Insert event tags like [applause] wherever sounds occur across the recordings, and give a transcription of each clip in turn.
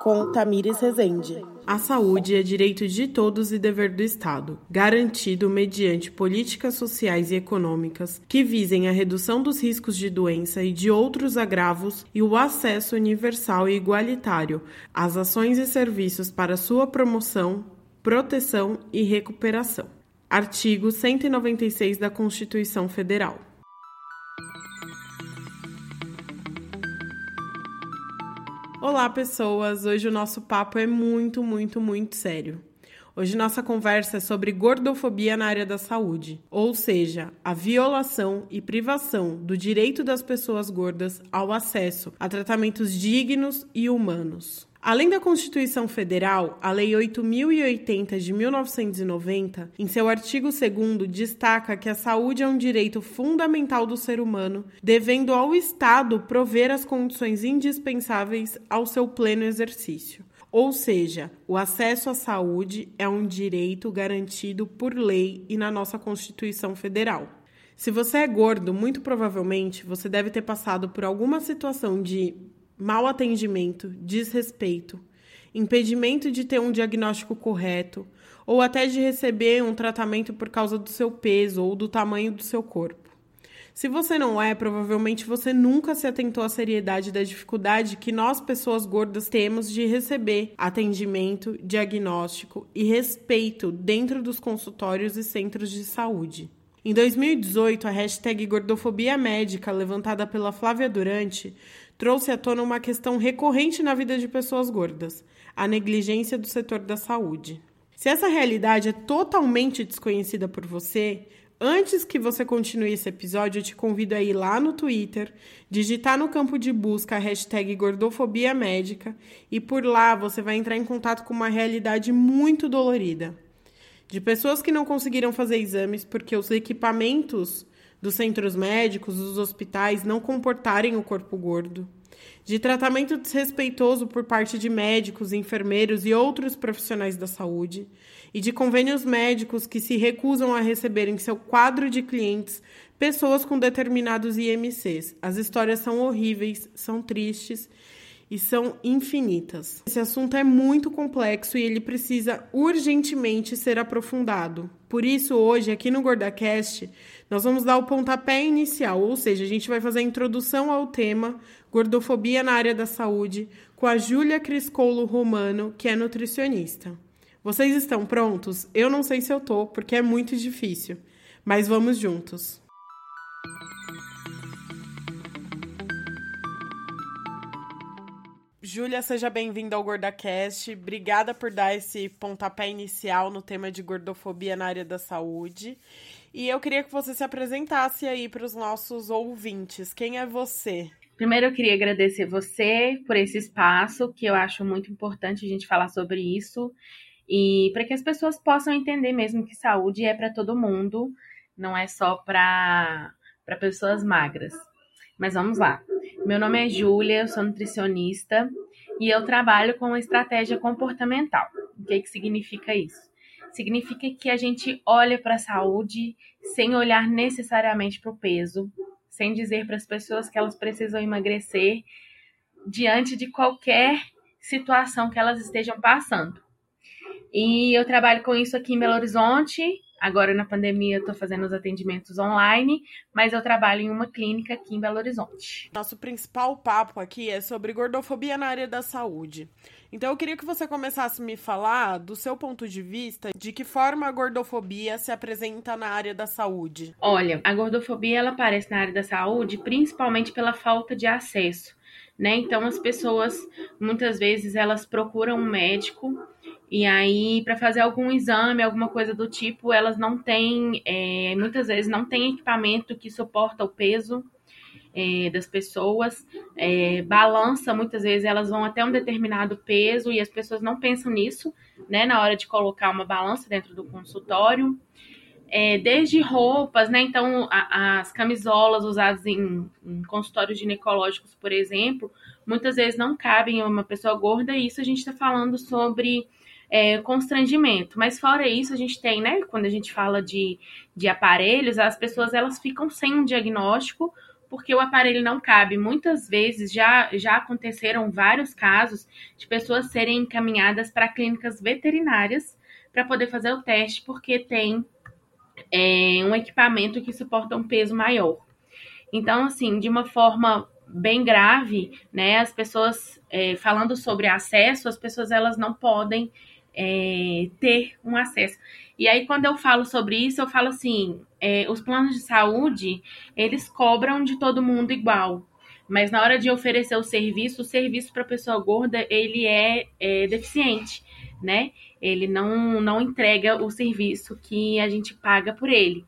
Com Tamires Rezende. A saúde é direito de todos e dever do Estado, garantido mediante políticas sociais e econômicas que visem a redução dos riscos de doença e de outros agravos e o acesso universal e igualitário às ações e serviços para sua promoção, proteção e recuperação. Artigo 196 da Constituição Federal. Olá, pessoas! Hoje o nosso papo é muito, muito, muito sério. Hoje nossa conversa é sobre gordofobia na área da saúde, ou seja, a violação e privação do direito das pessoas gordas ao acesso a tratamentos dignos e humanos. Além da Constituição Federal, a Lei 8080 de 1990, em seu artigo 2 destaca que a saúde é um direito fundamental do ser humano, devendo ao Estado prover as condições indispensáveis ao seu pleno exercício. Ou seja, o acesso à saúde é um direito garantido por lei e na nossa Constituição Federal. Se você é gordo, muito provavelmente você deve ter passado por alguma situação de mau atendimento, desrespeito, impedimento de ter um diagnóstico correto ou até de receber um tratamento por causa do seu peso ou do tamanho do seu corpo. Se você não é, provavelmente você nunca se atentou à seriedade da dificuldade que nós, pessoas gordas, temos de receber atendimento, diagnóstico e respeito dentro dos consultórios e centros de saúde. Em 2018, a hashtag Gordofobia Médica, levantada pela Flávia Durante, trouxe à tona uma questão recorrente na vida de pessoas gordas: a negligência do setor da saúde. Se essa realidade é totalmente desconhecida por você, antes que você continue esse episódio, eu te convido a ir lá no Twitter, digitar no campo de busca a hashtag Gordofobia Médica e por lá você vai entrar em contato com uma realidade muito dolorida. De pessoas que não conseguiram fazer exames porque os equipamentos dos centros médicos, dos hospitais não comportarem o corpo gordo, de tratamento desrespeitoso por parte de médicos, enfermeiros e outros profissionais da saúde, e de convênios médicos que se recusam a receber em seu quadro de clientes pessoas com determinados IMCs. As histórias são horríveis, são tristes e são infinitas. Esse assunto é muito complexo e ele precisa urgentemente ser aprofundado. Por isso, hoje, aqui no GordaCast, nós vamos dar o pontapé inicial, ou seja, a gente vai fazer a introdução ao tema Gordofobia na área da saúde com a Júlia Criscolo Romano, que é nutricionista. Vocês estão prontos? Eu não sei se eu tô, porque é muito difícil, mas vamos juntos. Júlia, seja bem-vinda ao GordaCast. Obrigada por dar esse pontapé inicial no tema de gordofobia na área da saúde. E eu queria que você se apresentasse aí para os nossos ouvintes. Quem é você? Primeiro, eu queria agradecer você por esse espaço, que eu acho muito importante a gente falar sobre isso. E para que as pessoas possam entender mesmo que saúde é para todo mundo, não é só para pessoas magras. Mas vamos lá. Meu nome é Júlia, eu sou nutricionista e eu trabalho com estratégia comportamental. O que, que significa isso? Significa que a gente olha para a saúde sem olhar necessariamente para o peso, sem dizer para as pessoas que elas precisam emagrecer diante de qualquer situação que elas estejam passando. E eu trabalho com isso aqui em Belo Horizonte, Agora, na pandemia, eu estou fazendo os atendimentos online, mas eu trabalho em uma clínica aqui em Belo Horizonte. Nosso principal papo aqui é sobre gordofobia na área da saúde. Então, eu queria que você começasse a me falar, do seu ponto de vista, de que forma a gordofobia se apresenta na área da saúde. Olha, a gordofobia ela aparece na área da saúde principalmente pela falta de acesso. Né? Então as pessoas muitas vezes elas procuram um médico e aí, para fazer algum exame, alguma coisa do tipo, elas não têm, é, muitas vezes, não tem equipamento que suporta o peso é, das pessoas. É, balança, muitas vezes, elas vão até um determinado peso e as pessoas não pensam nisso, né, na hora de colocar uma balança dentro do consultório. É, desde roupas, né? Então, a, as camisolas usadas em, em consultórios ginecológicos, por exemplo, muitas vezes não cabem a uma pessoa gorda, e isso a gente está falando sobre é, constrangimento. Mas fora isso, a gente tem, né? Quando a gente fala de, de aparelhos, as pessoas elas ficam sem um diagnóstico porque o aparelho não cabe. Muitas vezes já, já aconteceram vários casos de pessoas serem encaminhadas para clínicas veterinárias para poder fazer o teste, porque tem é, um equipamento que suporta um peso maior. Então, assim, de uma forma bem grave, né? As pessoas é, falando sobre acesso, as pessoas elas não podem é, ter um acesso. E aí, quando eu falo sobre isso, eu falo assim: é, os planos de saúde eles cobram de todo mundo igual. Mas na hora de oferecer o serviço, o serviço para pessoa gorda ele é, é deficiente, né? Ele não, não entrega o serviço que a gente paga por ele.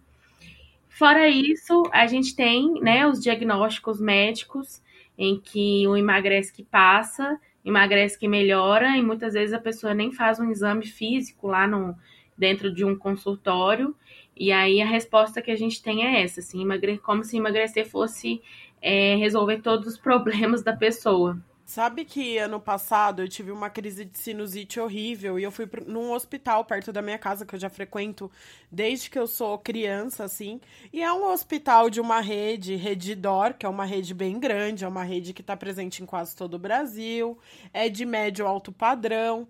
Fora isso, a gente tem né, os diagnósticos médicos, em que o emagrece que passa, emagrece que melhora, e muitas vezes a pessoa nem faz um exame físico lá no, dentro de um consultório. E aí a resposta que a gente tem é essa, assim, emagre como se emagrecer fosse é, resolver todos os [laughs] problemas da pessoa. Sabe que ano passado eu tive uma crise de sinusite horrível e eu fui num hospital perto da minha casa que eu já frequento desde que eu sou criança, assim. E é um hospital de uma rede, Redidor, que é uma rede bem grande, é uma rede que está presente em quase todo o Brasil, é de médio alto padrão.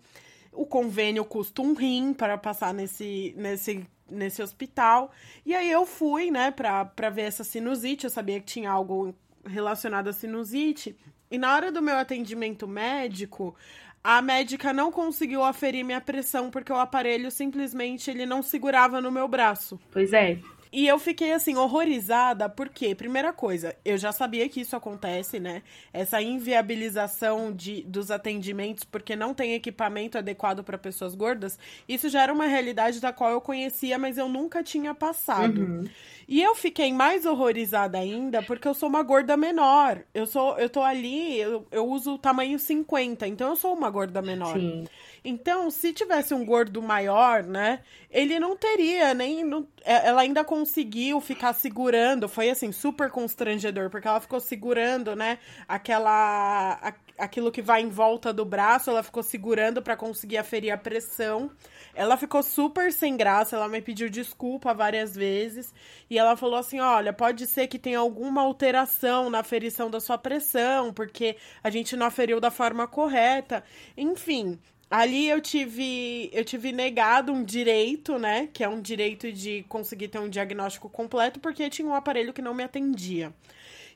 O convênio custa um rim para passar nesse, nesse nesse hospital. E aí eu fui, né, pra, pra ver essa sinusite. Eu sabia que tinha algo relacionado à sinusite. E na hora do meu atendimento médico, a médica não conseguiu aferir minha pressão porque o aparelho simplesmente ele não segurava no meu braço. Pois é. E eu fiquei assim, horrorizada, porque, primeira coisa, eu já sabia que isso acontece, né? Essa inviabilização de, dos atendimentos porque não tem equipamento adequado para pessoas gordas, isso já era uma realidade da qual eu conhecia, mas eu nunca tinha passado. Uhum. E eu fiquei mais horrorizada ainda porque eu sou uma gorda menor. Eu sou, eu tô ali, eu, eu uso o tamanho 50, então eu sou uma gorda menor. Sim. Então, se tivesse um gordo maior, né, ele não teria nem. Não, é, ela ainda conseguiu ficar segurando. Foi assim, super constrangedor, porque ela ficou segurando, né, aquela. A, aquilo que vai em volta do braço, ela ficou segurando para conseguir aferir a pressão. Ela ficou super sem graça, ela me pediu desculpa várias vezes. E ela falou assim: olha, pode ser que tenha alguma alteração na aferição da sua pressão, porque a gente não aferiu da forma correta. Enfim, Ali eu tive, eu tive negado um direito, né? Que é um direito de conseguir ter um diagnóstico completo, porque tinha um aparelho que não me atendia.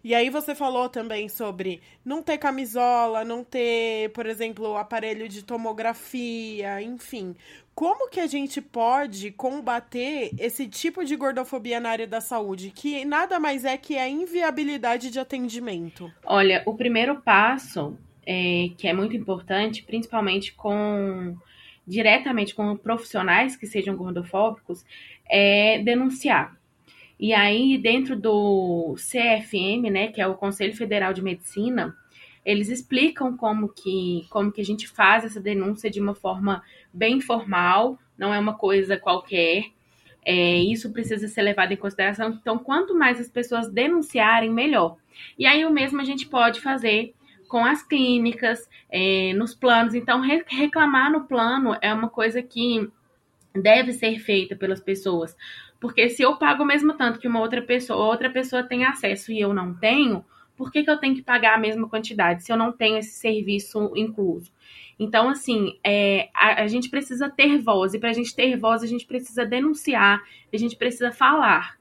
E aí você falou também sobre não ter camisola, não ter, por exemplo, aparelho de tomografia, enfim. Como que a gente pode combater esse tipo de gordofobia na área da saúde, que nada mais é que a inviabilidade de atendimento? Olha, o primeiro passo é, que é muito importante, principalmente com diretamente com profissionais que sejam gordofóbicos, é denunciar. E aí, dentro do CFM, né, que é o Conselho Federal de Medicina, eles explicam como que, como que a gente faz essa denúncia de uma forma bem formal, não é uma coisa qualquer. É, isso precisa ser levado em consideração. Então, quanto mais as pessoas denunciarem, melhor. E aí, o mesmo a gente pode fazer com as clínicas, é, nos planos. Então, re reclamar no plano é uma coisa que deve ser feita pelas pessoas. Porque se eu pago o mesmo tanto que uma outra pessoa, outra pessoa tem acesso e eu não tenho, por que, que eu tenho que pagar a mesma quantidade se eu não tenho esse serviço incluso? Então, assim, é, a, a, gente precisa ter voz, e para a gente ter voz, a gente precisa denunciar, a gente precisa falar.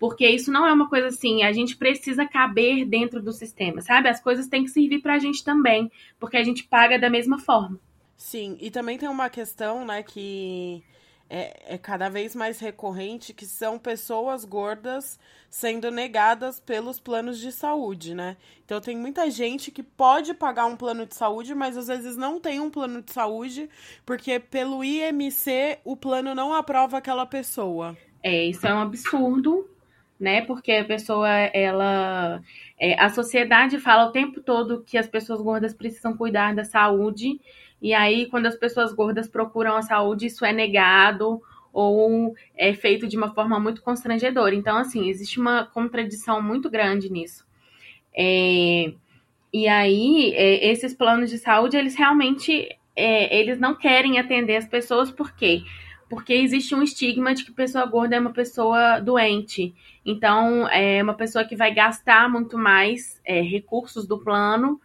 Porque isso não é uma coisa assim, a gente precisa caber dentro do sistema, sabe? As coisas têm que servir para a gente também, porque a gente paga da mesma forma. Sim, e também tem uma questão, né, que é, é, cada vez mais recorrente, que são pessoas gordas sendo negadas pelos planos de saúde, né? Então tem muita gente que pode pagar um plano de saúde, mas às vezes não tem um plano de saúde, porque pelo IMC o plano não aprova aquela pessoa. É, isso é um absurdo, né? Porque a pessoa, ela. É, a sociedade fala o tempo todo que as pessoas gordas precisam cuidar da saúde, e aí, quando as pessoas gordas procuram a saúde, isso é negado ou é feito de uma forma muito constrangedora. Então, assim, existe uma contradição muito grande nisso. É, e aí, é, esses planos de saúde, eles realmente é, eles não querem atender as pessoas, por quê? Porque existe um estigma de que pessoa gorda é uma pessoa doente. Então, é uma pessoa que vai gastar muito mais é, recursos do plano.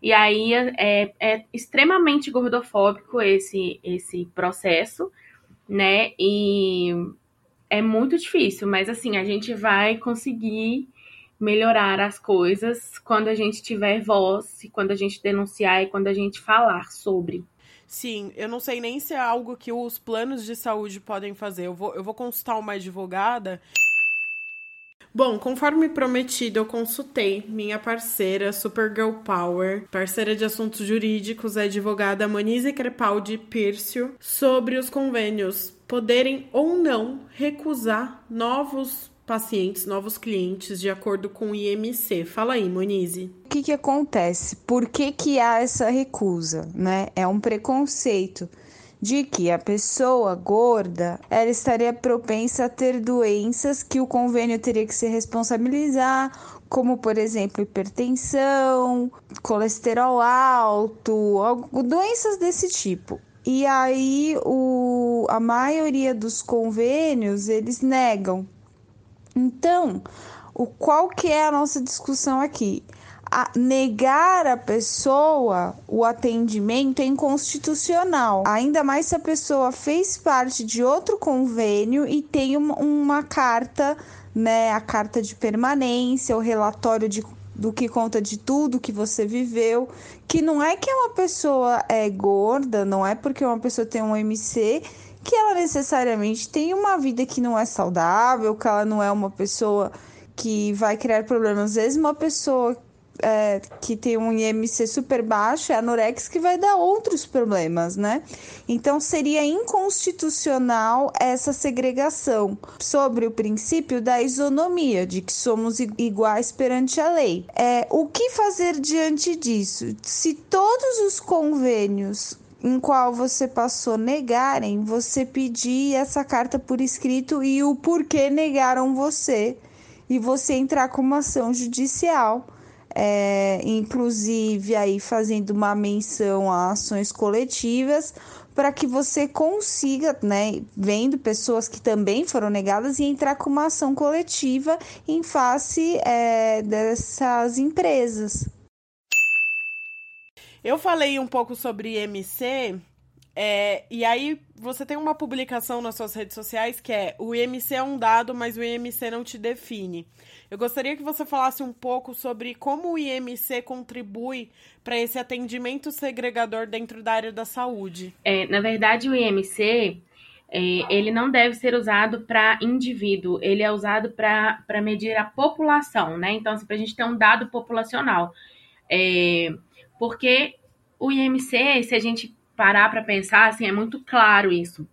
E aí é, é extremamente gordofóbico esse, esse processo, né? E é muito difícil, mas assim, a gente vai conseguir melhorar as coisas quando a gente tiver voz, quando a gente denunciar e quando a gente falar sobre. Sim, eu não sei nem se é algo que os planos de saúde podem fazer. Eu vou, eu vou consultar uma advogada. Bom, conforme prometido, eu consultei minha parceira Supergirl Power, parceira de assuntos jurídicos, a advogada Monize Crepaldi Pírcio, sobre os convênios poderem ou não recusar novos pacientes, novos clientes, de acordo com o IMC. Fala aí, Monize. O que, que acontece? Por que, que há essa recusa? Né? É um preconceito de que a pessoa gorda ela estaria propensa a ter doenças que o convênio teria que se responsabilizar, como por exemplo hipertensão, colesterol alto, doenças desse tipo. E aí o, a maioria dos convênios eles negam então, o qual que é a nossa discussão aqui? A negar a pessoa o atendimento é inconstitucional, ainda mais se a pessoa fez parte de outro convênio e tem uma, uma carta, né, a carta de permanência, o relatório de do que conta de tudo que você viveu, que não é que uma pessoa é gorda, não é porque uma pessoa tem um MC que ela necessariamente tem uma vida que não é saudável, que ela não é uma pessoa que vai criar problemas. Às vezes, uma pessoa é, que tem um IMC super baixo é anorex que vai dar outros problemas, né? Então seria inconstitucional essa segregação sobre o princípio da isonomia, de que somos iguais perante a lei. É, o que fazer diante disso? Se todos os convênios em qual você passou negarem, você pedir essa carta por escrito e o porquê negaram você e você entrar com uma ação judicial, é, inclusive aí fazendo uma menção a ações coletivas para que você consiga, né, vendo pessoas que também foram negadas e entrar com uma ação coletiva em face é, dessas empresas. Eu falei um pouco sobre IMC, é, e aí você tem uma publicação nas suas redes sociais que é o IMC é um dado, mas o IMC não te define. Eu gostaria que você falasse um pouco sobre como o IMC contribui para esse atendimento segregador dentro da área da saúde. É, na verdade, o IMC é, ele não deve ser usado para indivíduo, ele é usado para medir a população, né? Então, assim, para a gente ter um dado populacional. É, porque o IMC, se a gente parar para pensar, assim, é muito claro isso.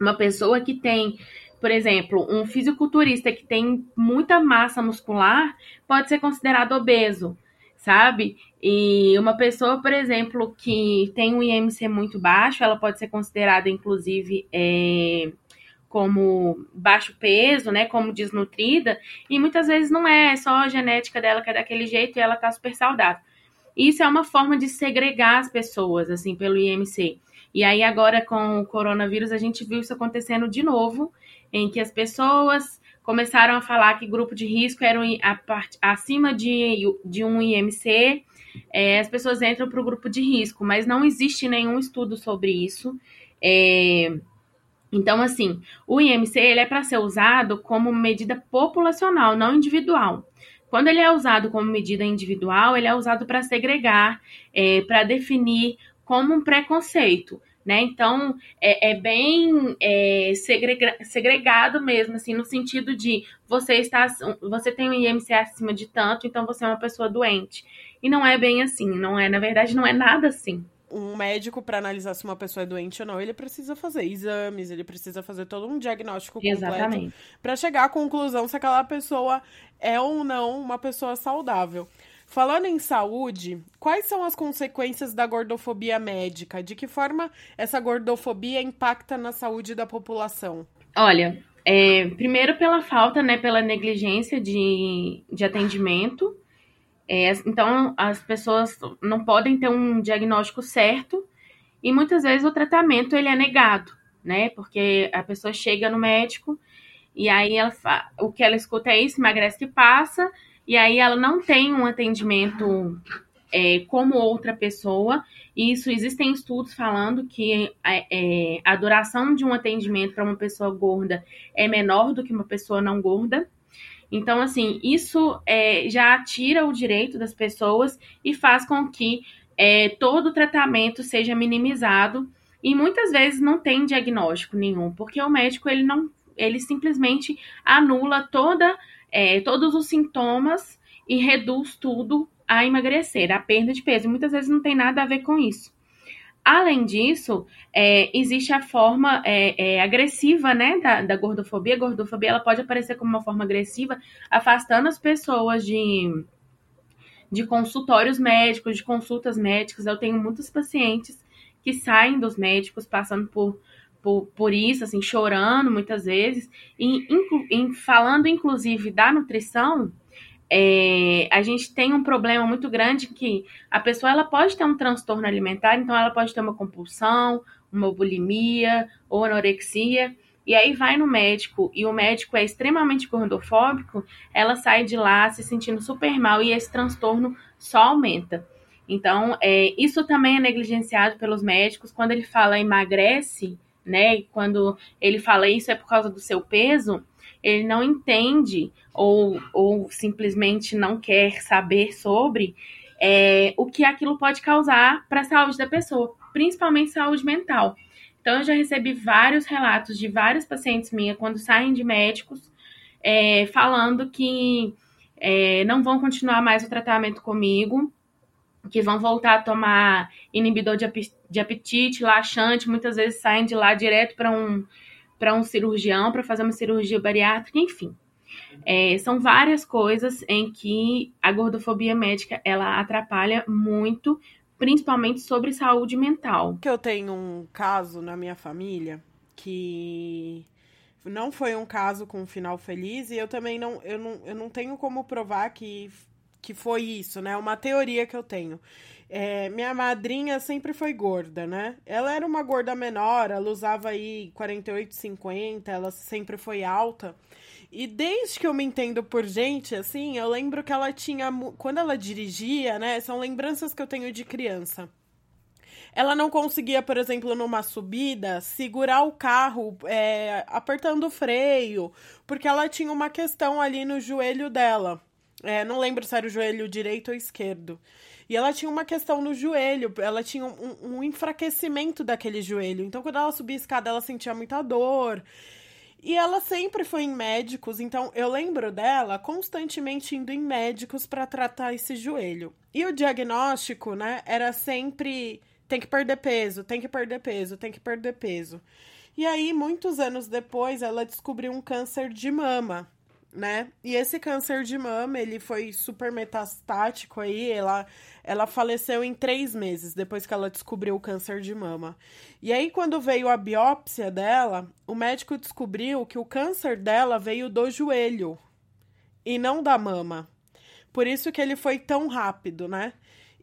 Uma pessoa que tem, por exemplo, um fisiculturista que tem muita massa muscular pode ser considerado obeso, sabe? E uma pessoa, por exemplo, que tem um IMC muito baixo, ela pode ser considerada, inclusive, é, como baixo peso, né, como desnutrida, e muitas vezes não é, é só a genética dela que é daquele jeito e ela tá super saudável. Isso é uma forma de segregar as pessoas, assim, pelo IMC. E aí, agora com o coronavírus, a gente viu isso acontecendo de novo, em que as pessoas começaram a falar que grupo de risco era acima de, de um IMC, é, as pessoas entram para o grupo de risco, mas não existe nenhum estudo sobre isso. É... Então, assim, o IMC ele é para ser usado como medida populacional, não individual. Quando ele é usado como medida individual, ele é usado para segregar, é, para definir como um preconceito. Né? Então, é, é bem é, segrega, segregado mesmo, assim, no sentido de você está, você tem um IMC acima de tanto, então você é uma pessoa doente. E não é bem assim, não é, na verdade, não é nada assim um médico, para analisar se uma pessoa é doente ou não, ele precisa fazer exames, ele precisa fazer todo um diagnóstico completo para chegar à conclusão se aquela pessoa é ou não uma pessoa saudável. Falando em saúde, quais são as consequências da gordofobia médica? De que forma essa gordofobia impacta na saúde da população? Olha, é, primeiro pela falta, né, pela negligência de, de atendimento é, então, as pessoas não podem ter um diagnóstico certo e muitas vezes o tratamento ele é negado, né? Porque a pessoa chega no médico e aí ela o que ela escuta é isso, emagrece que passa, e aí ela não tem um atendimento é, como outra pessoa. E isso existem estudos falando que é, é a duração de um atendimento para uma pessoa gorda é menor do que uma pessoa não gorda. Então, assim, isso é, já tira o direito das pessoas e faz com que é, todo o tratamento seja minimizado e muitas vezes não tem diagnóstico nenhum, porque o médico ele não, ele simplesmente anula toda, é, todos os sintomas e reduz tudo a emagrecer, a perda de peso. Muitas vezes não tem nada a ver com isso. Além disso, é, existe a forma é, é, agressiva né, da, da, gordofobia. A gordofobia ela pode aparecer como uma forma agressiva, afastando as pessoas de, de consultórios médicos, de consultas médicas. Eu tenho muitos pacientes que saem dos médicos passando por, por, por isso, assim, chorando muitas vezes, e inclu, em, falando inclusive da nutrição é, a gente tem um problema muito grande que a pessoa ela pode ter um transtorno alimentar, então ela pode ter uma compulsão, uma bulimia ou anorexia, e aí vai no médico e o médico é extremamente gordofóbico, ela sai de lá se sentindo super mal e esse transtorno só aumenta. Então, é, isso também é negligenciado pelos médicos. Quando ele fala emagrece, né? Quando ele fala isso é por causa do seu peso, ele não entende ou, ou simplesmente não quer saber sobre é, o que aquilo pode causar para a saúde da pessoa, principalmente saúde mental. Então, eu já recebi vários relatos de vários pacientes minha quando saem de médicos é, falando que é, não vão continuar mais o tratamento comigo, que vão voltar a tomar inibidor de apetite, laxante, muitas vezes saem de lá direto para um para um cirurgião para fazer uma cirurgia bariátrica, enfim. É, são várias coisas em que a gordofobia médica ela atrapalha muito, principalmente sobre saúde mental. Que eu tenho um caso na minha família que não foi um caso com um final feliz e eu também não eu não, eu não tenho como provar que, que foi isso, né? É uma teoria que eu tenho. É, minha madrinha sempre foi gorda, né? Ela era uma gorda menor, ela usava aí 48, 50, ela sempre foi alta. E desde que eu me entendo por gente, assim, eu lembro que ela tinha. Quando ela dirigia, né? São lembranças que eu tenho de criança. Ela não conseguia, por exemplo, numa subida, segurar o carro é, apertando o freio, porque ela tinha uma questão ali no joelho dela. É, não lembro se era o joelho direito ou esquerdo. E ela tinha uma questão no joelho, ela tinha um, um enfraquecimento daquele joelho. Então, quando ela subia a escada, ela sentia muita dor. E ela sempre foi em médicos, então eu lembro dela constantemente indo em médicos para tratar esse joelho. E o diagnóstico, né, era sempre tem que perder peso, tem que perder peso, tem que perder peso. E aí, muitos anos depois, ela descobriu um câncer de mama né? E esse câncer de mama, ele foi super metastático aí, ela, ela faleceu em três meses, depois que ela descobriu o câncer de mama. E aí, quando veio a biópsia dela, o médico descobriu que o câncer dela veio do joelho e não da mama. Por isso que ele foi tão rápido, né?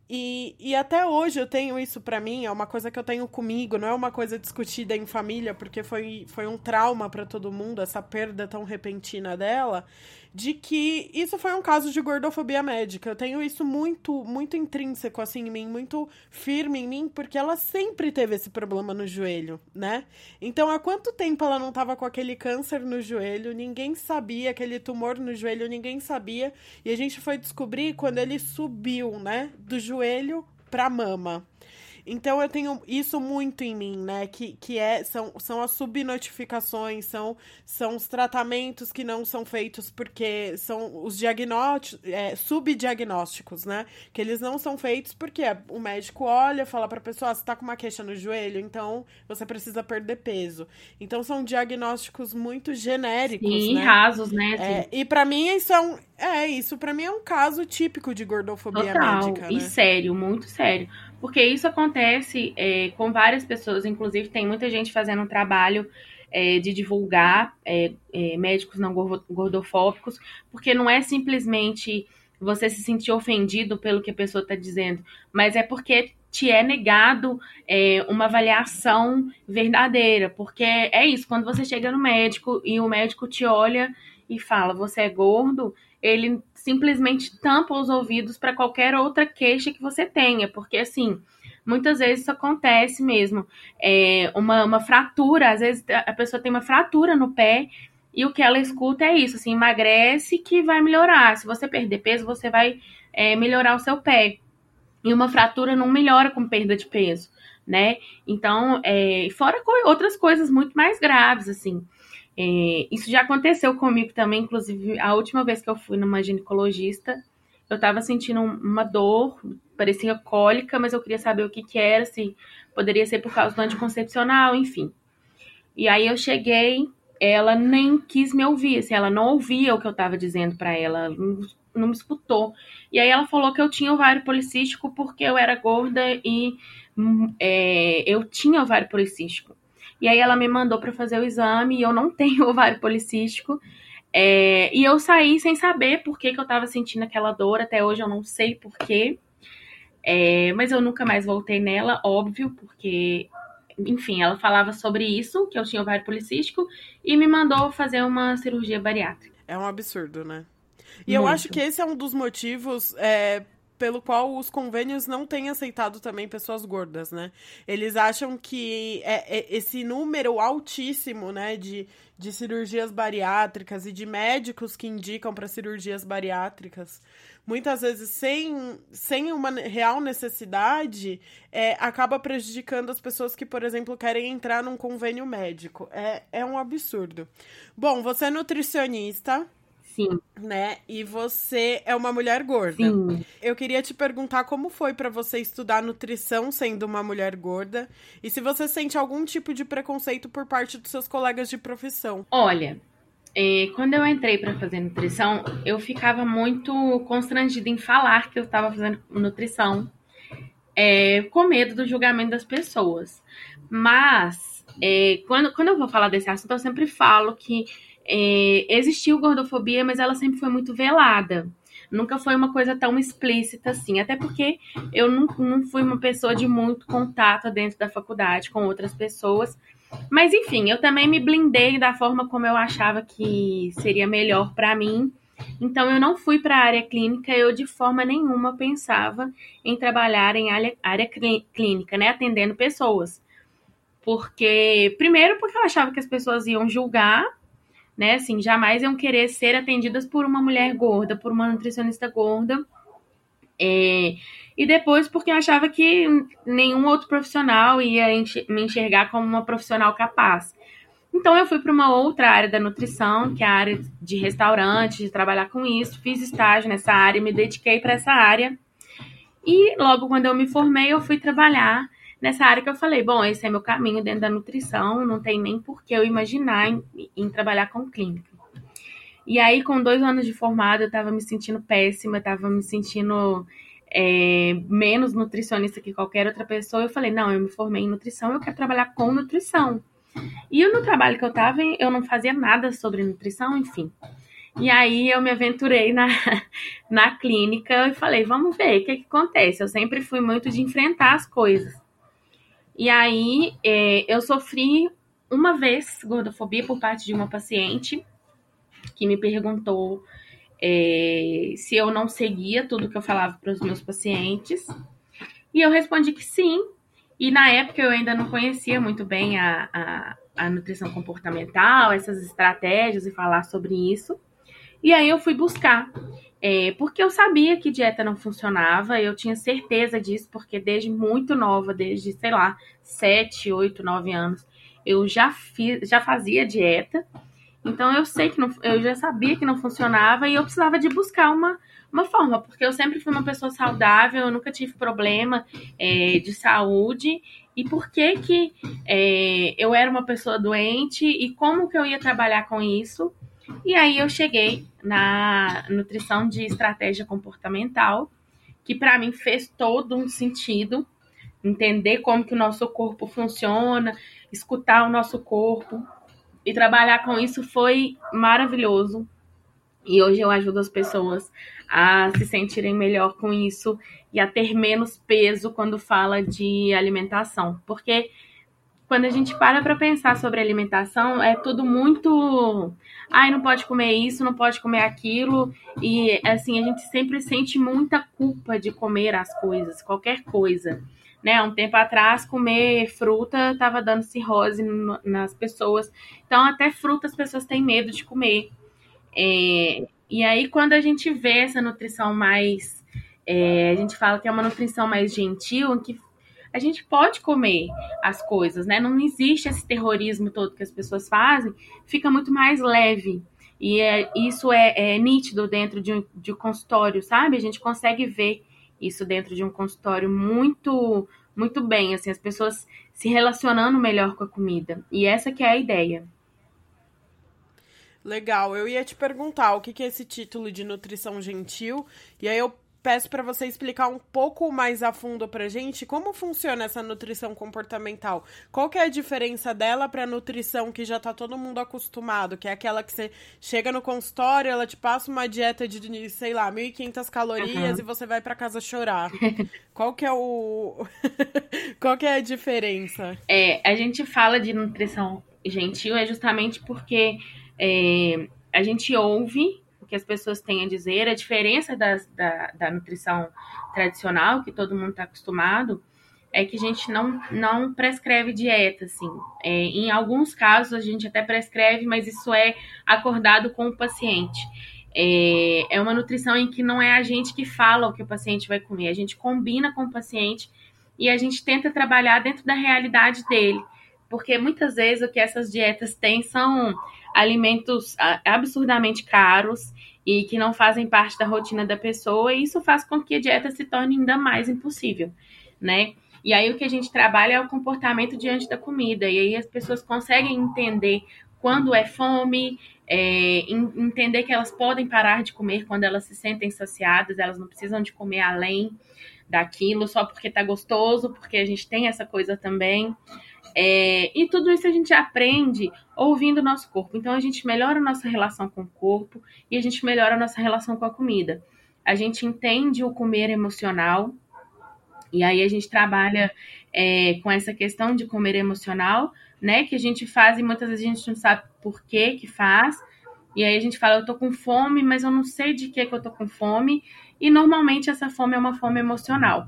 E, e até hoje eu tenho isso para mim, é uma coisa que eu tenho comigo, não é uma coisa discutida em família, porque foi, foi um trauma para todo mundo, essa perda tão repentina dela de que isso foi um caso de gordofobia médica. Eu tenho isso muito, muito intrínseco assim em mim, muito firme em mim, porque ela sempre teve esse problema no joelho, né? Então, há quanto tempo ela não tava com aquele câncer no joelho? Ninguém sabia, aquele tumor no joelho, ninguém sabia. E a gente foi descobrir quando ele subiu, né, do joelho pra mama. Então eu tenho isso muito em mim, né? Que, que é, são, são as subnotificações, são, são os tratamentos que não são feitos porque são os diagnósticos, é, subdiagnósticos, né? Que eles não são feitos porque o médico olha, fala pra pessoa, ah, você tá com uma queixa no joelho, então você precisa perder peso. Então são diagnósticos muito genéricos, Sim, né? rasos, né? Assim. É, e para mim isso é um, é, isso para mim é um caso típico de gordofobia Total, médica, e né? sério, muito sério. Porque isso acontece é, com várias pessoas, inclusive tem muita gente fazendo um trabalho é, de divulgar é, é médicos não gordofóbicos, porque não é simplesmente você se sentir ofendido pelo que a pessoa está dizendo, mas é porque te é negado é, uma avaliação verdadeira. Porque é isso, quando você chega no médico e o médico te olha e fala, você é gordo, ele simplesmente tampa os ouvidos para qualquer outra queixa que você tenha. Porque assim. Muitas vezes isso acontece mesmo. É uma, uma fratura, às vezes a pessoa tem uma fratura no pé e o que ela escuta é isso, assim, emagrece que vai melhorar. Se você perder peso, você vai é, melhorar o seu pé. E uma fratura não melhora com perda de peso, né? Então, é, fora outras coisas muito mais graves, assim. É, isso já aconteceu comigo também, inclusive a última vez que eu fui numa ginecologista, eu tava sentindo uma dor, parecia cólica, mas eu queria saber o que que era, se poderia ser por causa do anticoncepcional, enfim. E aí eu cheguei, ela nem quis me ouvir, assim, ela não ouvia o que eu tava dizendo para ela, não me escutou. E aí ela falou que eu tinha ovário policístico porque eu era gorda e é, eu tinha ovário policístico. E aí ela me mandou para fazer o exame e eu não [laughs] tenho ovário policístico. É, e eu saí sem saber por que, que eu estava sentindo aquela dor. Até hoje eu não sei por quê. É, mas eu nunca mais voltei nela, óbvio, porque, enfim, ela falava sobre isso, que eu tinha ovário policístico, e me mandou fazer uma cirurgia bariátrica. É um absurdo, né? E Muito. eu acho que esse é um dos motivos é, pelo qual os convênios não têm aceitado também pessoas gordas, né? Eles acham que é, é esse número altíssimo, né, de, de cirurgias bariátricas e de médicos que indicam para cirurgias bariátricas, muitas vezes sem, sem uma real necessidade, é, acaba prejudicando as pessoas que, por exemplo, querem entrar num convênio médico. É, é um absurdo. Bom, você é nutricionista. Sim. Né? E você é uma mulher gorda. Sim. Eu queria te perguntar como foi para você estudar nutrição sendo uma mulher gorda e se você sente algum tipo de preconceito por parte dos seus colegas de profissão. Olha, é, quando eu entrei para fazer nutrição, eu ficava muito constrangida em falar que eu estava fazendo nutrição, é, com medo do julgamento das pessoas. Mas, é, quando, quando eu vou falar desse assunto, eu sempre falo que é, existiu gordofobia, mas ela sempre foi muito velada. Nunca foi uma coisa tão explícita assim. Até porque eu não, não fui uma pessoa de muito contato dentro da faculdade com outras pessoas. Mas enfim, eu também me blindei da forma como eu achava que seria melhor para mim. Então eu não fui para a área clínica, eu de forma nenhuma pensava em trabalhar em área, área clínica, né, atendendo pessoas. Porque primeiro porque eu achava que as pessoas iam julgar né? Assim, jamais iam querer ser atendidas por uma mulher gorda, por uma nutricionista gorda. É, e depois porque eu achava que nenhum outro profissional ia me enxergar como uma profissional capaz. Então eu fui para uma outra área da nutrição, que é a área de restaurante, de trabalhar com isso. Fiz estágio nessa área, me dediquei para essa área. E logo quando eu me formei, eu fui trabalhar nessa área que eu falei, bom, esse é meu caminho dentro da nutrição, não tem nem por que eu imaginar em, em trabalhar com clínica. E aí, com dois anos de formada, eu tava me sentindo péssima, tava me sentindo é, menos nutricionista que qualquer outra pessoa. Eu falei, não, eu me formei em nutrição, eu quero trabalhar com nutrição. E no trabalho que eu tava, eu não fazia nada sobre nutrição, enfim. E aí eu me aventurei na, [laughs] na clínica e falei, vamos ver o que, que acontece. Eu sempre fui muito de enfrentar as coisas. E aí é, eu sofri uma vez gordofobia por parte de uma paciente que me perguntou é, se eu não seguia tudo que eu falava para os meus pacientes. E eu respondi que sim. E na época eu ainda não conhecia muito bem a, a, a nutrição comportamental, essas estratégias e falar sobre isso. E aí eu fui buscar. É, porque eu sabia que dieta não funcionava, eu tinha certeza disso, porque desde muito nova, desde, sei lá, 7, 8, 9 anos, eu já, fiz, já fazia dieta. Então eu sei que não, eu já sabia que não funcionava e eu precisava de buscar uma, uma forma, porque eu sempre fui uma pessoa saudável, eu nunca tive problema é, de saúde. E por que que é, eu era uma pessoa doente e como que eu ia trabalhar com isso? E aí eu cheguei na nutrição de estratégia comportamental, que para mim fez todo um sentido, entender como que o nosso corpo funciona, escutar o nosso corpo e trabalhar com isso foi maravilhoso. E hoje eu ajudo as pessoas a se sentirem melhor com isso e a ter menos peso quando fala de alimentação. Porque quando a gente para para pensar sobre alimentação, é tudo muito. Ai, não pode comer isso, não pode comer aquilo. E assim, a gente sempre sente muita culpa de comer as coisas, qualquer coisa. Né? Um tempo atrás, comer fruta estava dando cirrose nas pessoas. Então, até fruta as pessoas têm medo de comer. É, e aí, quando a gente vê essa nutrição mais. É, a gente fala que é uma nutrição mais gentil, que a gente pode comer as coisas, né? Não existe esse terrorismo todo que as pessoas fazem, fica muito mais leve. E é, isso é, é nítido dentro de um, de um consultório, sabe? A gente consegue ver isso dentro de um consultório muito, muito bem, assim, as pessoas se relacionando melhor com a comida. E essa que é a ideia. Legal, eu ia te perguntar o que é esse título de nutrição gentil, e aí eu peço para você explicar um pouco mais a fundo pra gente como funciona essa nutrição comportamental. Qual que é a diferença dela para a nutrição que já tá todo mundo acostumado, que é aquela que você chega no consultório, ela te passa uma dieta de, sei lá, 1.500 calorias uhum. e você vai para casa chorar. [laughs] Qual que é o [laughs] Qual que é a diferença? É, a gente fala de nutrição gentil é justamente porque é, a gente ouve o que as pessoas têm a dizer, a diferença das, da, da nutrição tradicional, que todo mundo está acostumado, é que a gente não, não prescreve dieta, assim. É, em alguns casos a gente até prescreve, mas isso é acordado com o paciente. É, é uma nutrição em que não é a gente que fala o que o paciente vai comer, a gente combina com o paciente e a gente tenta trabalhar dentro da realidade dele. Porque muitas vezes o que essas dietas têm são alimentos absurdamente caros e que não fazem parte da rotina da pessoa, e isso faz com que a dieta se torne ainda mais impossível, né? E aí o que a gente trabalha é o comportamento diante da comida, e aí as pessoas conseguem entender quando é fome, é, entender que elas podem parar de comer quando elas se sentem saciadas, elas não precisam de comer além daquilo só porque tá gostoso, porque a gente tem essa coisa também. É, e tudo isso a gente aprende ouvindo o nosso corpo. Então a gente melhora a nossa relação com o corpo e a gente melhora a nossa relação com a comida. A gente entende o comer emocional, e aí a gente trabalha é, com essa questão de comer emocional, né? Que a gente faz e muitas vezes a gente não sabe por que que faz. E aí a gente fala, eu tô com fome, mas eu não sei de que que eu tô com fome. E normalmente essa fome é uma fome emocional.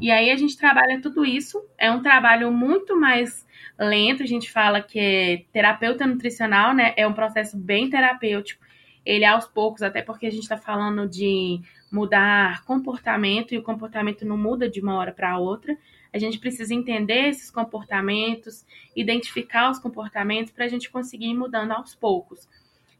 E aí a gente trabalha tudo isso. É um trabalho muito mais lento. A gente fala que é terapeuta nutricional, né? É um processo bem terapêutico. Ele aos poucos, até porque a gente está falando de mudar comportamento e o comportamento não muda de uma hora para outra. A gente precisa entender esses comportamentos, identificar os comportamentos para a gente conseguir ir mudando aos poucos.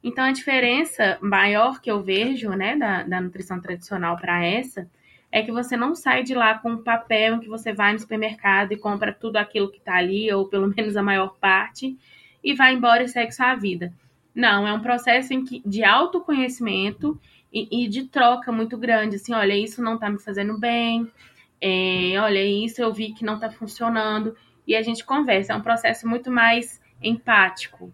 Então, a diferença maior que eu vejo né, da, da nutrição tradicional para essa é que você não sai de lá com um papel em que você vai no supermercado e compra tudo aquilo que está ali, ou pelo [laughs] menos a maior parte, e vai embora e segue sua vida. Não, é um processo em que, de autoconhecimento e, e de troca muito grande. Assim, olha, isso não está me fazendo bem, é, olha, isso eu vi que não está funcionando, e a gente conversa. É um processo muito mais empático.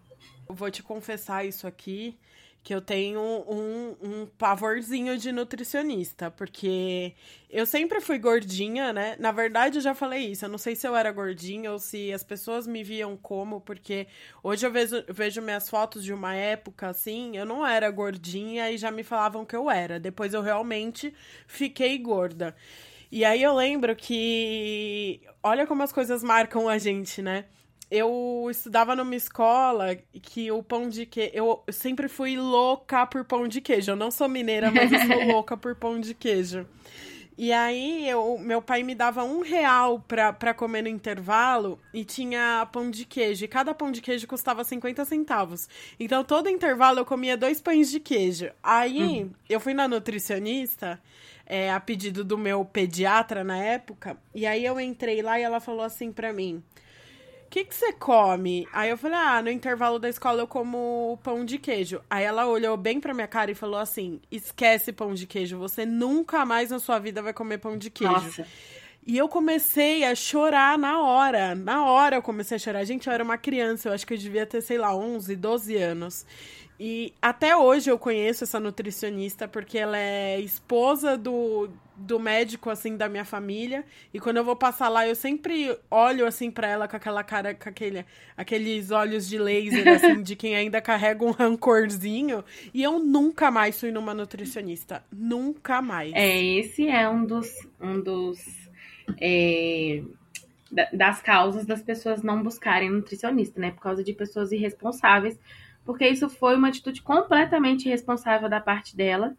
Vou te confessar isso aqui que eu tenho um, um pavorzinho de nutricionista, porque eu sempre fui gordinha, né? Na verdade, eu já falei isso. Eu não sei se eu era gordinha ou se as pessoas me viam como, porque hoje eu vejo, vejo minhas fotos de uma época assim, eu não era gordinha e já me falavam que eu era. Depois eu realmente fiquei gorda. E aí eu lembro que. Olha como as coisas marcam a gente, né? Eu estudava numa escola que o pão de queijo. Eu sempre fui louca por pão de queijo. Eu não sou mineira, mas eu sou [laughs] louca por pão de queijo. E aí, eu, meu pai me dava um real pra, pra comer no intervalo e tinha pão de queijo. E cada pão de queijo custava 50 centavos. Então, todo intervalo eu comia dois pães de queijo. Aí, uhum. eu fui na nutricionista, é, a pedido do meu pediatra na época. E aí, eu entrei lá e ela falou assim pra mim que, que você come? Aí eu falei, ah, no intervalo da escola eu como pão de queijo. Aí ela olhou bem pra minha cara e falou assim: esquece pão de queijo, você nunca mais na sua vida vai comer pão de queijo. Nossa. E eu comecei a chorar na hora. Na hora eu comecei a chorar. Gente, eu era uma criança, eu acho que eu devia ter, sei lá, 11, 12 anos. E até hoje eu conheço essa nutricionista porque ela é esposa do, do médico assim da minha família. E quando eu vou passar lá eu sempre olho assim para ela com aquela cara com aquele, aqueles olhos de laser [laughs] assim de quem ainda carrega um rancorzinho. E eu nunca mais fui numa nutricionista. Nunca mais. É esse é um dos um dos é, das causas das pessoas não buscarem nutricionista né? Por causa de pessoas irresponsáveis porque isso foi uma atitude completamente irresponsável da parte dela,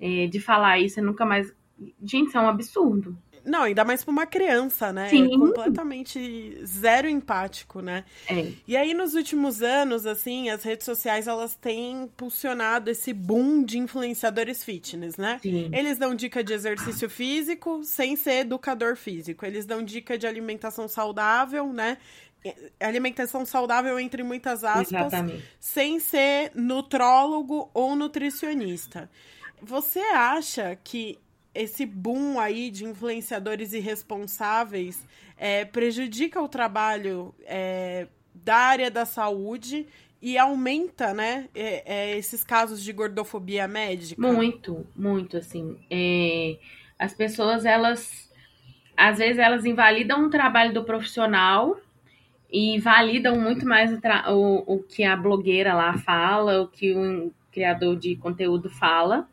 é, de falar isso e nunca mais. Gente, isso é um absurdo. Não, ainda mais pra uma criança, né? Sim. É completamente zero empático, né? É. E aí, nos últimos anos, assim, as redes sociais, elas têm impulsionado esse boom de influenciadores fitness, né? Sim. Eles dão dica de exercício físico sem ser educador físico. Eles dão dica de alimentação saudável, né? Alimentação saudável entre muitas aspas, Exatamente. sem ser nutrólogo ou nutricionista. Você acha que esse boom aí de influenciadores irresponsáveis é, prejudica o trabalho é, da área da saúde e aumenta, né, é, é esses casos de gordofobia médica? Muito, muito, assim. É, as pessoas, elas, às vezes, elas invalidam o trabalho do profissional e validam muito mais o, o, o, que a blogueira lá fala, o que o criador de conteúdo fala.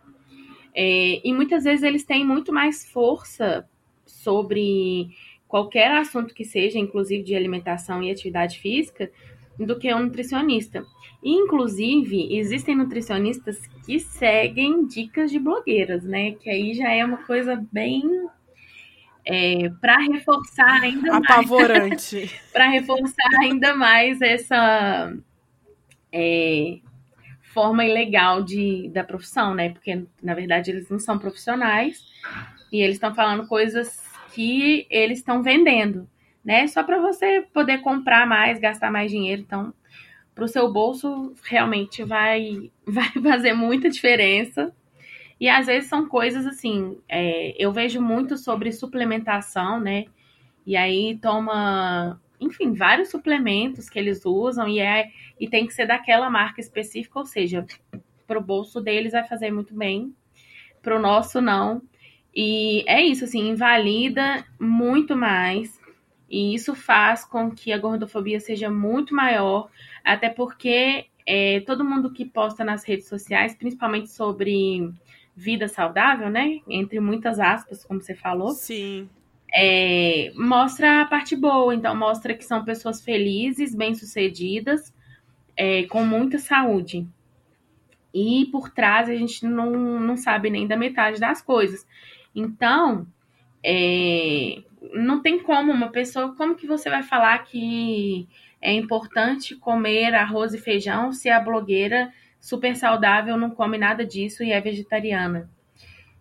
É, e muitas vezes eles têm muito mais força sobre qualquer assunto que seja, inclusive de alimentação e atividade física, do que um nutricionista. Inclusive, existem nutricionistas que seguem dicas de blogueiras, né? Que aí já é uma coisa bem é, para reforçar ainda Apavorante. [laughs] mais. para reforçar ainda mais essa é, forma ilegal de, da profissão, né? Porque, na verdade, eles não são profissionais e eles estão falando coisas que eles estão vendendo, né? Só para você poder comprar mais, gastar mais dinheiro. Então, para o seu bolso, realmente vai, [laughs] vai fazer muita diferença. E às vezes são coisas assim, é, eu vejo muito sobre suplementação, né? E aí toma, enfim, vários suplementos que eles usam e, é, e tem que ser daquela marca específica, ou seja, pro bolso deles vai fazer muito bem, pro nosso não. E é isso, assim, invalida muito mais. E isso faz com que a gordofobia seja muito maior, até porque é, todo mundo que posta nas redes sociais, principalmente sobre vida saudável, né? Entre muitas aspas, como você falou. Sim. É, mostra a parte boa, então mostra que são pessoas felizes, bem-sucedidas, é, com muita saúde. E por trás a gente não, não sabe nem da metade das coisas. Então, é, não tem como uma pessoa, como que você vai falar que é importante comer arroz e feijão se a blogueira super saudável, não come nada disso e é vegetariana.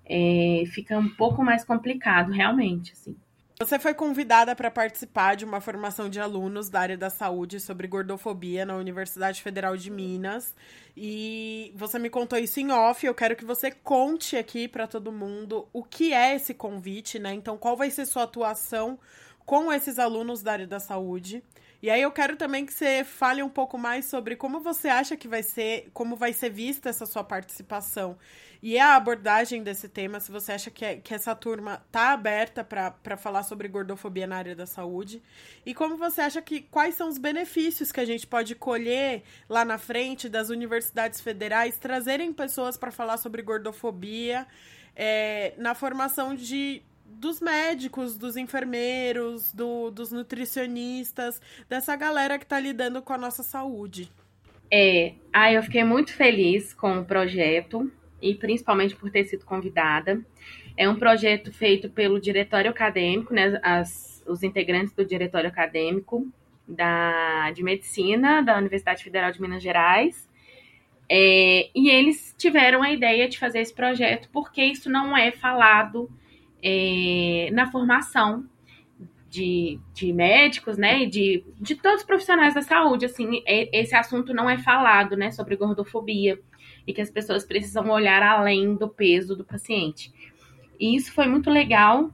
É, fica um pouco mais complicado, realmente, assim. Você foi convidada para participar de uma formação de alunos da área da saúde sobre gordofobia na Universidade Federal de Minas. E você me contou isso em off. Eu quero que você conte aqui para todo mundo o que é esse convite, né? Então, qual vai ser sua atuação com esses alunos da área da saúde? E aí eu quero também que você fale um pouco mais sobre como você acha que vai ser, como vai ser vista essa sua participação e a abordagem desse tema, se você acha que, é, que essa turma tá aberta para falar sobre gordofobia na área da saúde e como você acha que quais são os benefícios que a gente pode colher lá na frente das universidades federais trazerem pessoas para falar sobre gordofobia é, na formação de dos médicos, dos enfermeiros, do, dos nutricionistas, dessa galera que está lidando com a nossa saúde. É, ah, eu fiquei muito feliz com o projeto e principalmente por ter sido convidada. É um projeto feito pelo diretório acadêmico, né, as, os integrantes do diretório acadêmico da, de medicina da Universidade Federal de Minas Gerais. É, e eles tiveram a ideia de fazer esse projeto porque isso não é falado é, na formação de, de médicos, né, de, de todos os profissionais da saúde, assim, esse assunto não é falado, né, sobre gordofobia e que as pessoas precisam olhar além do peso do paciente. E isso foi muito legal,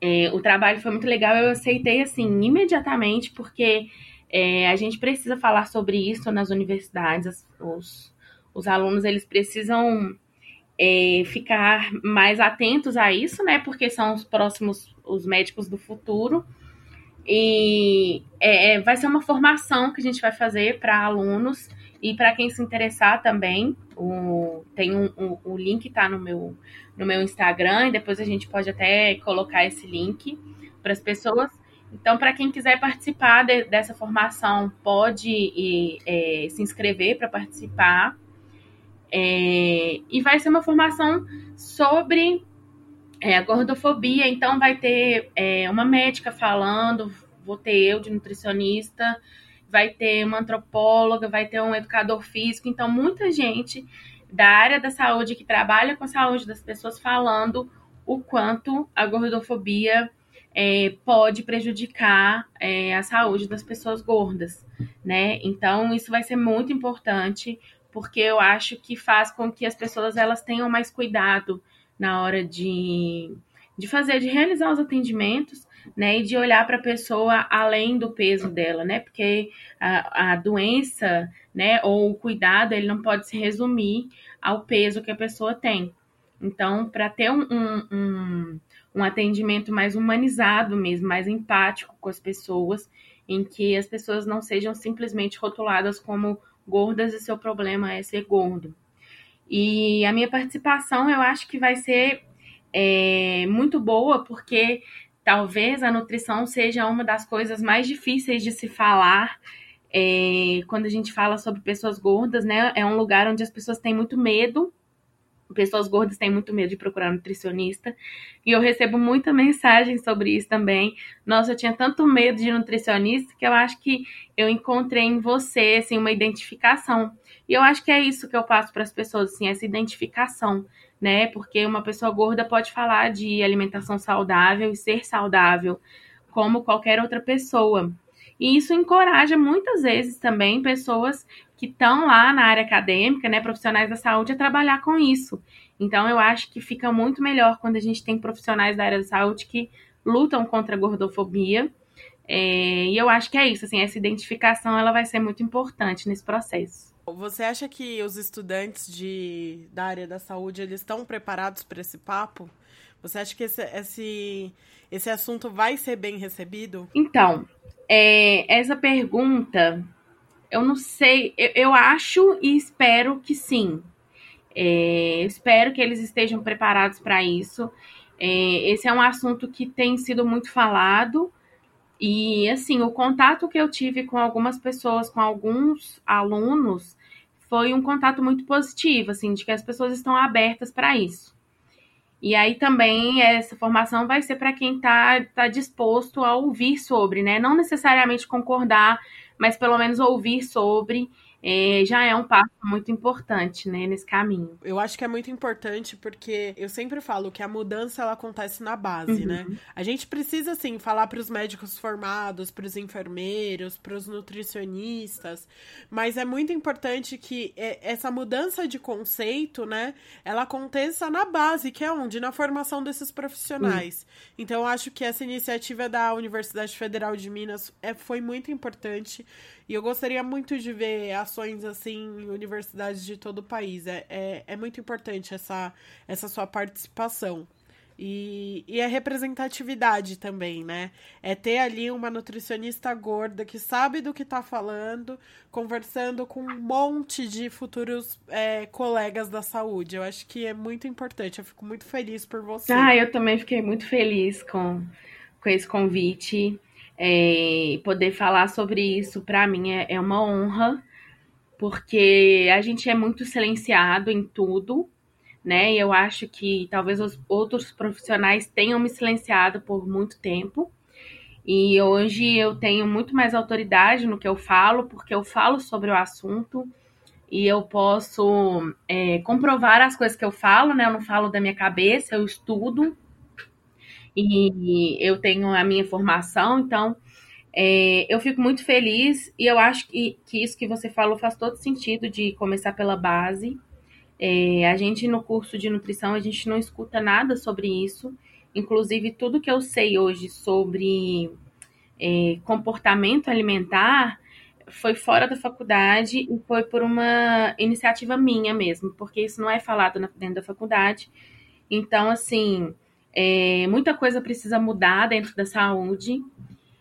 é, o trabalho foi muito legal, eu aceitei, assim, imediatamente, porque é, a gente precisa falar sobre isso nas universidades, os, os alunos eles precisam é, ficar mais atentos a isso, né? Porque são os próximos, os médicos do futuro. E é, é vai ser uma formação que a gente vai fazer para alunos e para quem se interessar também. O, tem um, um, o link está no meu, no meu Instagram e depois a gente pode até colocar esse link para as pessoas. Então, para quem quiser participar de, dessa formação, pode e, é, se inscrever para participar. É, e vai ser uma formação sobre é, a gordofobia. Então, vai ter é, uma médica falando, vou ter eu de nutricionista, vai ter uma antropóloga, vai ter um educador físico. Então, muita gente da área da saúde que trabalha com a saúde das pessoas falando o quanto a gordofobia é, pode prejudicar é, a saúde das pessoas gordas, né? Então isso vai ser muito importante porque eu acho que faz com que as pessoas elas tenham mais cuidado na hora de, de fazer, de realizar os atendimentos, né? E de olhar para a pessoa além do peso dela, né? Porque a, a doença, né? Ou o cuidado, ele não pode se resumir ao peso que a pessoa tem. Então, para ter um, um, um um atendimento mais humanizado mesmo, mais empático com as pessoas, em que as pessoas não sejam simplesmente rotuladas como gordas e seu problema é ser gordo. E a minha participação eu acho que vai ser é, muito boa, porque talvez a nutrição seja uma das coisas mais difíceis de se falar. É, quando a gente fala sobre pessoas gordas, né? É um lugar onde as pessoas têm muito medo pessoas gordas têm muito medo de procurar nutricionista. E eu recebo muita mensagem sobre isso também. Nossa, eu tinha tanto medo de nutricionista que eu acho que eu encontrei em você assim uma identificação. E eu acho que é isso que eu passo para as pessoas, assim, essa identificação, né? Porque uma pessoa gorda pode falar de alimentação saudável e ser saudável como qualquer outra pessoa. E isso encoraja muitas vezes também pessoas que estão lá na área acadêmica, né, profissionais da saúde, a trabalhar com isso. Então, eu acho que fica muito melhor quando a gente tem profissionais da área da saúde que lutam contra a gordofobia. É, e eu acho que é isso, assim, essa identificação ela vai ser muito importante nesse processo. Você acha que os estudantes de, da área da saúde eles estão preparados para esse papo? Você acha que esse, esse, esse assunto vai ser bem recebido? Então, é, essa pergunta eu não sei, eu, eu acho e espero que sim. É, espero que eles estejam preparados para isso. É, esse é um assunto que tem sido muito falado. E, assim, o contato que eu tive com algumas pessoas, com alguns alunos, foi um contato muito positivo, assim, de que as pessoas estão abertas para isso. E aí também essa formação vai ser para quem está tá disposto a ouvir sobre, né? Não necessariamente concordar mas pelo menos ouvir sobre é, já é um passo muito importante, né, nesse caminho. Eu acho que é muito importante porque eu sempre falo que a mudança ela acontece na base, uhum. né? A gente precisa assim falar para os médicos formados, para os enfermeiros, para os nutricionistas, mas é muito importante que essa mudança de conceito, né, ela aconteça na base, que é onde na formação desses profissionais. Uhum. Então eu acho que essa iniciativa da Universidade Federal de Minas é, foi muito importante e eu gostaria muito de ver ações assim em universidades de todo o país. É, é, é muito importante essa, essa sua participação. E, e a representatividade também, né? É ter ali uma nutricionista gorda que sabe do que tá falando, conversando com um monte de futuros é, colegas da saúde. Eu acho que é muito importante. Eu fico muito feliz por você. Ah, eu também fiquei muito feliz com, com esse convite. É, poder falar sobre isso, para mim, é, é uma honra, porque a gente é muito silenciado em tudo, né? E eu acho que talvez os outros profissionais tenham me silenciado por muito tempo. E hoje eu tenho muito mais autoridade no que eu falo, porque eu falo sobre o assunto e eu posso é, comprovar as coisas que eu falo, né? Eu não falo da minha cabeça, eu estudo e eu tenho a minha formação, então é, eu fico muito feliz e eu acho que, que isso que você falou faz todo sentido de começar pela base. É, a gente no curso de nutrição a gente não escuta nada sobre isso, inclusive tudo que eu sei hoje sobre é, comportamento alimentar foi fora da faculdade e foi por uma iniciativa minha mesmo, porque isso não é falado dentro da faculdade. Então, assim, é, muita coisa precisa mudar dentro da saúde,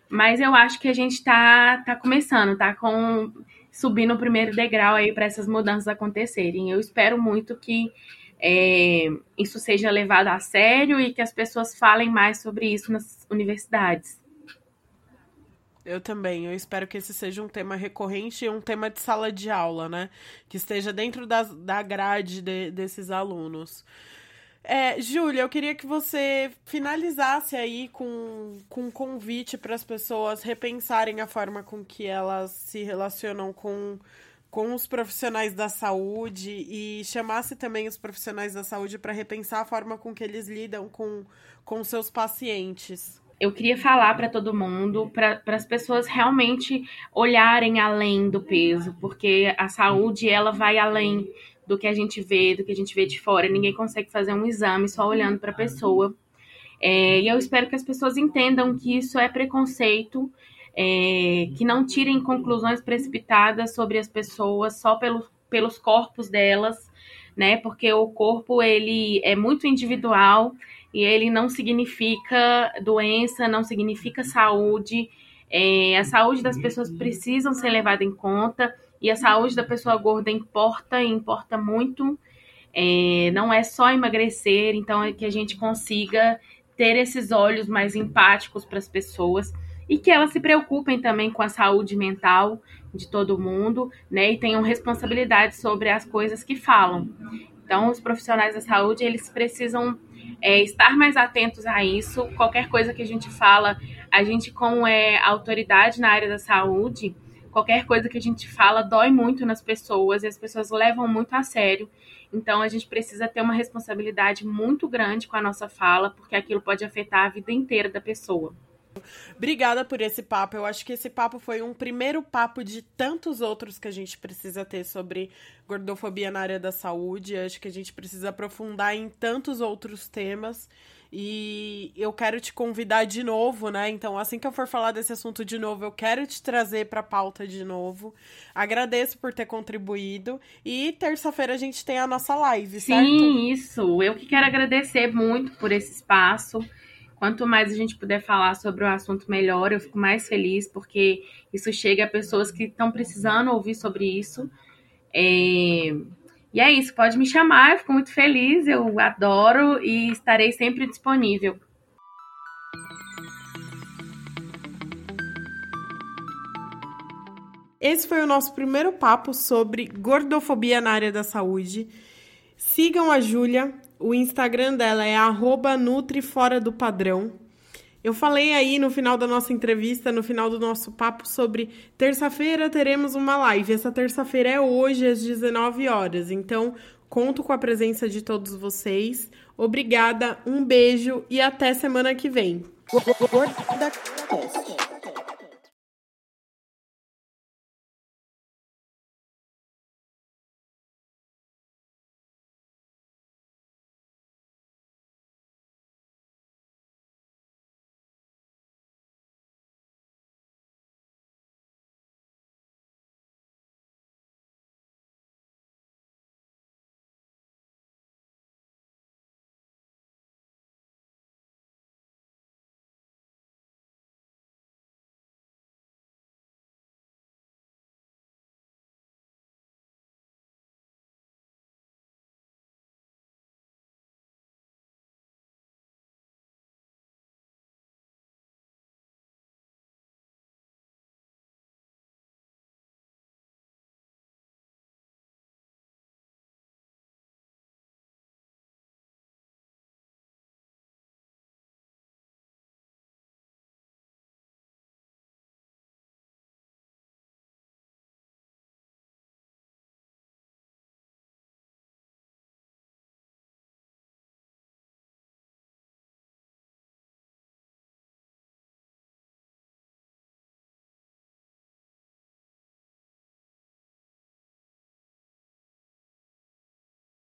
mas eu acho que a gente está tá começando, tá com subindo o primeiro degrau aí para essas mudanças acontecerem. Eu espero muito que é, isso seja levado a sério e que as pessoas falem mais sobre isso nas universidades. Eu também. Eu espero que esse seja um tema recorrente e um tema de sala de aula, né? Que esteja dentro das, da grade de, desses alunos. É, Júlia, eu queria que você finalizasse aí com, com um convite para as pessoas repensarem a forma com que elas se relacionam com, com os profissionais da saúde e chamasse também os profissionais da saúde para repensar a forma com que eles lidam com, com seus pacientes. Eu queria falar para todo mundo, para as pessoas realmente olharem além do peso, porque a saúde ela vai além do que a gente vê, do que a gente vê de fora. Ninguém consegue fazer um exame só olhando para a pessoa. É, e eu espero que as pessoas entendam que isso é preconceito, é, que não tirem conclusões precipitadas sobre as pessoas só pelo, pelos corpos delas, né? Porque o corpo ele é muito individual e ele não significa doença, não significa saúde. É, a saúde das pessoas precisam ser levada em conta e a saúde da pessoa gorda importa e importa muito. É, não é só emagrecer, então é que a gente consiga ter esses olhos mais empáticos para as pessoas e que elas se preocupem também com a saúde mental de todo mundo, né? E tenham responsabilidade sobre as coisas que falam. Então, os profissionais da saúde, eles precisam é, estar mais atentos a isso. Qualquer coisa que a gente fala, a gente, como é autoridade na área da saúde, qualquer coisa que a gente fala dói muito nas pessoas e as pessoas levam muito a sério. Então, a gente precisa ter uma responsabilidade muito grande com a nossa fala, porque aquilo pode afetar a vida inteira da pessoa. Obrigada por esse papo. Eu acho que esse papo foi um primeiro papo de tantos outros que a gente precisa ter sobre gordofobia na área da saúde. Eu acho que a gente precisa aprofundar em tantos outros temas. E eu quero te convidar de novo, né? Então, assim que eu for falar desse assunto de novo, eu quero te trazer para a pauta de novo. Agradeço por ter contribuído. E terça-feira a gente tem a nossa live, certo? Sim, isso. Eu que quero agradecer muito por esse espaço. Quanto mais a gente puder falar sobre o assunto, melhor. Eu fico mais feliz porque isso chega a pessoas que estão precisando ouvir sobre isso. É... E é isso, pode me chamar, eu fico muito feliz, eu adoro e estarei sempre disponível. Esse foi o nosso primeiro papo sobre gordofobia na área da saúde. Sigam a Júlia, o Instagram dela é Nutri Fora do Padrão. Eu falei aí no final da nossa entrevista, no final do nosso papo, sobre terça-feira teremos uma live. Essa terça-feira é hoje, às 19 horas. Então, conto com a presença de todos vocês. Obrigada, um beijo e até semana que vem.